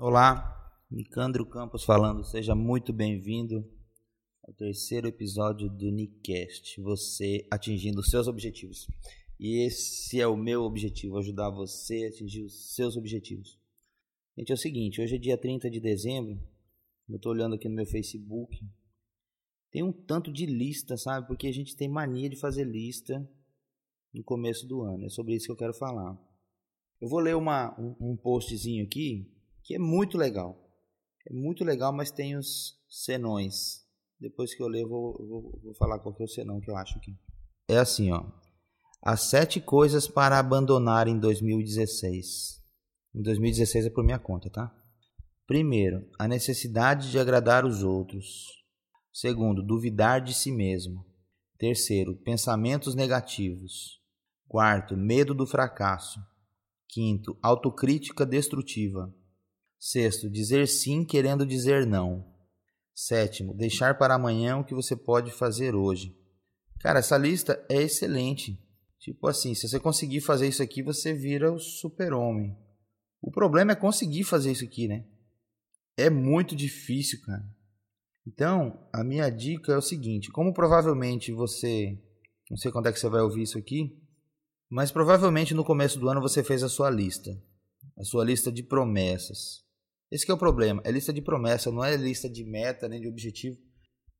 Olá, Nicandro Campos falando. Seja muito bem-vindo ao terceiro episódio do Nicast. Você atingindo seus objetivos. E esse é o meu objetivo, ajudar você a atingir os seus objetivos. Gente, é o seguinte, hoje é dia 30 de dezembro. Eu estou olhando aqui no meu Facebook. Tem um tanto de lista, sabe? Porque a gente tem mania de fazer lista no começo do ano. É sobre isso que eu quero falar. Eu vou ler uma, um, um postzinho aqui que é muito legal. É muito legal, mas tem os senões. Depois que eu ler, eu vou, vou, vou falar qual que é o senão que eu acho aqui. É assim, ó. As sete coisas para abandonar em 2016. Em 2016 é por minha conta, tá? Primeiro, a necessidade de agradar os outros. Segundo, duvidar de si mesmo. Terceiro, pensamentos negativos. Quarto, medo do fracasso. Quinto, autocrítica destrutiva. Sexto, dizer sim querendo dizer não. Sétimo, deixar para amanhã o que você pode fazer hoje. Cara, essa lista é excelente. Tipo assim, se você conseguir fazer isso aqui, você vira o super-homem. O problema é conseguir fazer isso aqui, né? É muito difícil, cara. Então, a minha dica é o seguinte: como provavelmente você. Não sei quando é que você vai ouvir isso aqui, mas provavelmente no começo do ano você fez a sua lista. A sua lista de promessas. Esse é o problema. É lista de promessa, não é lista de meta nem de objetivo.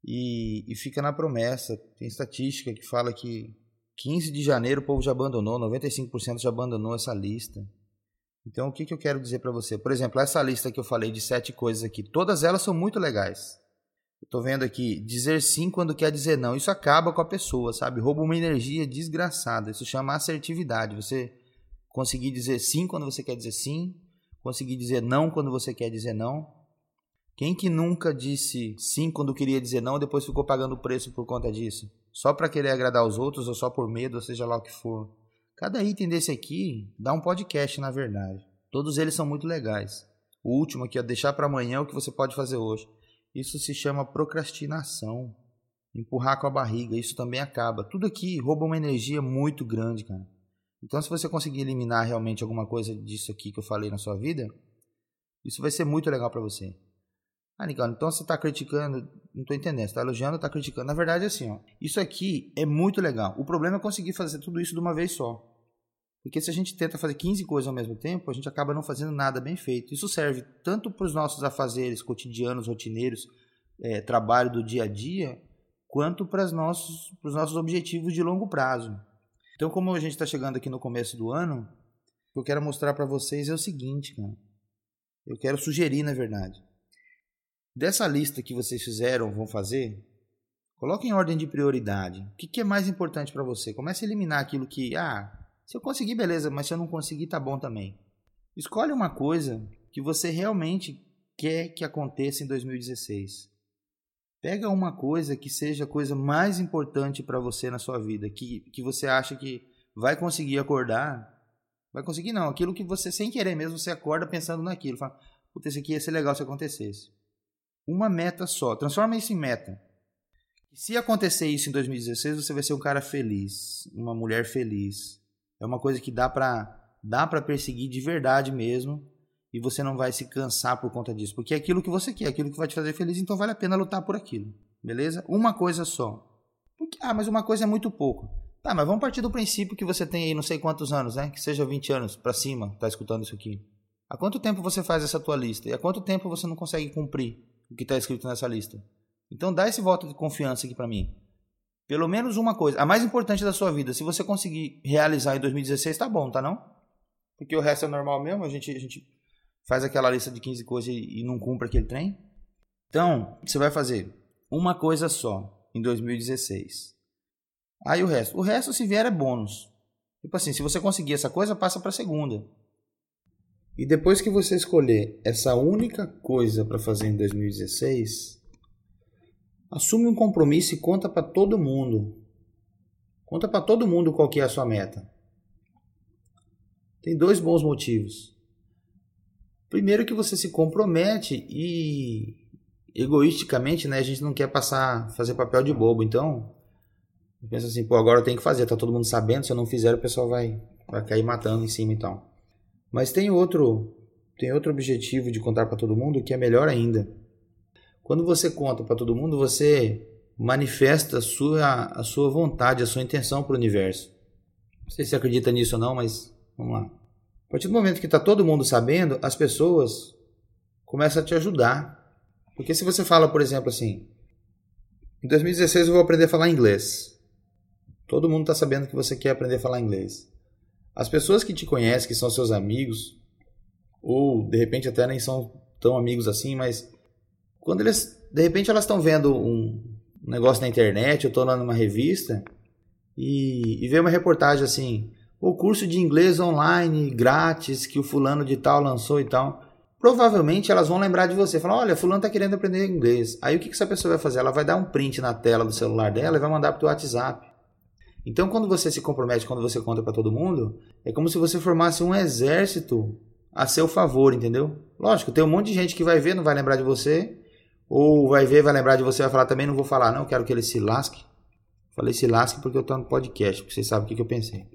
E, e fica na promessa. Tem estatística que fala que 15 de janeiro o povo já abandonou, 95% já abandonou essa lista. Então o que, que eu quero dizer para você? Por exemplo, essa lista que eu falei de sete coisas aqui, todas elas são muito legais. Estou vendo aqui, dizer sim quando quer dizer não. Isso acaba com a pessoa, sabe? Rouba uma energia desgraçada. Isso chama assertividade. Você conseguir dizer sim quando você quer dizer sim, conseguir dizer não quando você quer dizer não. Quem que nunca disse sim quando queria dizer não e depois ficou pagando o preço por conta disso? Só para querer agradar os outros ou só por medo, ou seja lá o que for. Cada item desse aqui dá um podcast, na verdade. Todos eles são muito legais. O último aqui, é deixar para amanhã o que você pode fazer hoje. Isso se chama procrastinação. Empurrar com a barriga, isso também acaba. Tudo aqui rouba uma energia muito grande, cara. Então, se você conseguir eliminar realmente alguma coisa disso aqui que eu falei na sua vida, isso vai ser muito legal para você. Ah, Nicole, então você está criticando, não estou entendendo, você está elogiando está criticando? Na verdade, é assim, ó, isso aqui é muito legal. O problema é conseguir fazer tudo isso de uma vez só. Porque se a gente tenta fazer 15 coisas ao mesmo tempo, a gente acaba não fazendo nada bem feito. Isso serve tanto para os nossos afazeres cotidianos, rotineiros, é, trabalho do dia a dia, quanto para os nossos, os nossos objetivos de longo prazo. Então, como a gente está chegando aqui no começo do ano, o que eu quero mostrar para vocês é o seguinte, cara. Eu quero sugerir, na verdade. Dessa lista que vocês fizeram, vão fazer, coloque em ordem de prioridade. O que, que é mais importante para você? Comece a eliminar aquilo que, ah, se eu conseguir, beleza, mas se eu não conseguir, tá bom também. Escolhe uma coisa que você realmente quer que aconteça em 2016. Pega uma coisa que seja a coisa mais importante para você na sua vida, que, que você acha que vai conseguir acordar. Vai conseguir não, aquilo que você sem querer mesmo você acorda pensando naquilo, fala, puta, isso aqui ia ser legal se acontecesse. Uma meta só, transforma isso em meta. Se acontecer isso em 2016, você vai ser um cara feliz, uma mulher feliz. É uma coisa que dá para dá para perseguir de verdade mesmo e você não vai se cansar por conta disso, porque é aquilo que você quer, é aquilo que vai te fazer feliz, então vale a pena lutar por aquilo, beleza? Uma coisa só. Porque, ah, mas uma coisa é muito pouco. Tá, mas vamos partir do princípio que você tem aí não sei quantos anos, né? Que seja 20 anos para cima, tá escutando isso aqui. Há quanto tempo você faz essa tua lista? E há quanto tempo você não consegue cumprir o que está escrito nessa lista? Então dá esse voto de confiança aqui para mim. Pelo menos uma coisa, a mais importante da sua vida, se você conseguir realizar em 2016, tá bom, tá não? Porque o resto é normal mesmo, a gente, a gente faz aquela lista de 15 coisas e, não cumpre aquele trem. Então, você vai fazer uma coisa só em 2016. Aí o resto. O resto, se vier, é bônus. Tipo assim, se você conseguir essa coisa, passa para a segunda. E depois que você escolher essa única coisa para fazer em 2016, assume um compromisso e conta para todo mundo. Conta para todo mundo qual que é a sua meta. Tem dois bons motivos. Primeiro que você se compromete e egoisticamente, né, a gente não quer passar, fazer papel de bobo. Então, pensa assim, pô, agora eu tenho que fazer, tá todo mundo sabendo, se eu não fizer o pessoal vai vai cair matando em cima então. Mas tem outro tem outro objetivo de contar para todo mundo que é melhor ainda. Quando você conta para todo mundo, você manifesta a sua, a sua vontade, a sua intenção para o universo. Não sei se acredita nisso ou não, mas vamos lá. A partir do momento que está todo mundo sabendo, as pessoas começam a te ajudar. Porque se você fala, por exemplo, assim, em 2016 eu vou aprender a falar inglês. Todo mundo está sabendo que você quer aprender a falar inglês. As pessoas que te conhecem, que são seus amigos, ou de repente até nem são tão amigos assim, mas quando eles, de repente elas estão vendo um negócio na internet, eu estou lá numa revista e, e vê uma reportagem assim, o curso de inglês online grátis que o fulano de tal lançou e tal provavelmente elas vão lembrar de você. Falar, olha, fulano está querendo aprender inglês. Aí o que, que essa pessoa vai fazer? Ela vai dar um print na tela do celular dela e vai mandar para o WhatsApp. Então, quando você se compromete, quando você conta para todo mundo, é como se você formasse um exército a seu favor, entendeu? Lógico, tem um monte de gente que vai ver, não vai lembrar de você, ou vai ver, vai lembrar de você, vai falar também, não vou falar, não, quero que ele se lasque. Falei se lasque porque eu estou no podcast, porque vocês sabem o que, que eu pensei.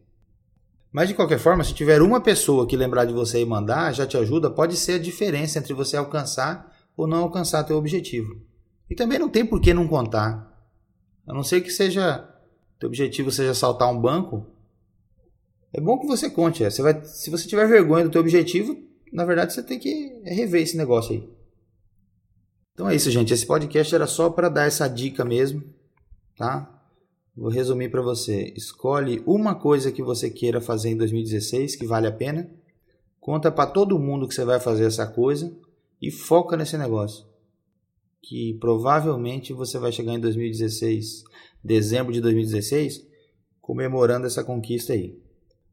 Mas de qualquer forma, se tiver uma pessoa que lembrar de você e mandar, já te ajuda, pode ser a diferença entre você alcançar ou não alcançar teu objetivo. E também não tem por que não contar. A não ser que seja teu objetivo seja saltar um banco, é bom que você conte. É. Você vai, se você tiver vergonha do teu objetivo, na verdade você tem que rever esse negócio aí. Então é isso, gente. Esse podcast era só para dar essa dica mesmo, tá? Vou resumir para você. Escolhe uma coisa que você queira fazer em 2016 que vale a pena. Conta para todo mundo que você vai fazer essa coisa e foca nesse negócio. Que provavelmente você vai chegar em 2016, dezembro de 2016, comemorando essa conquista aí.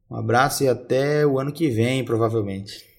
Um abraço e até o ano que vem, provavelmente.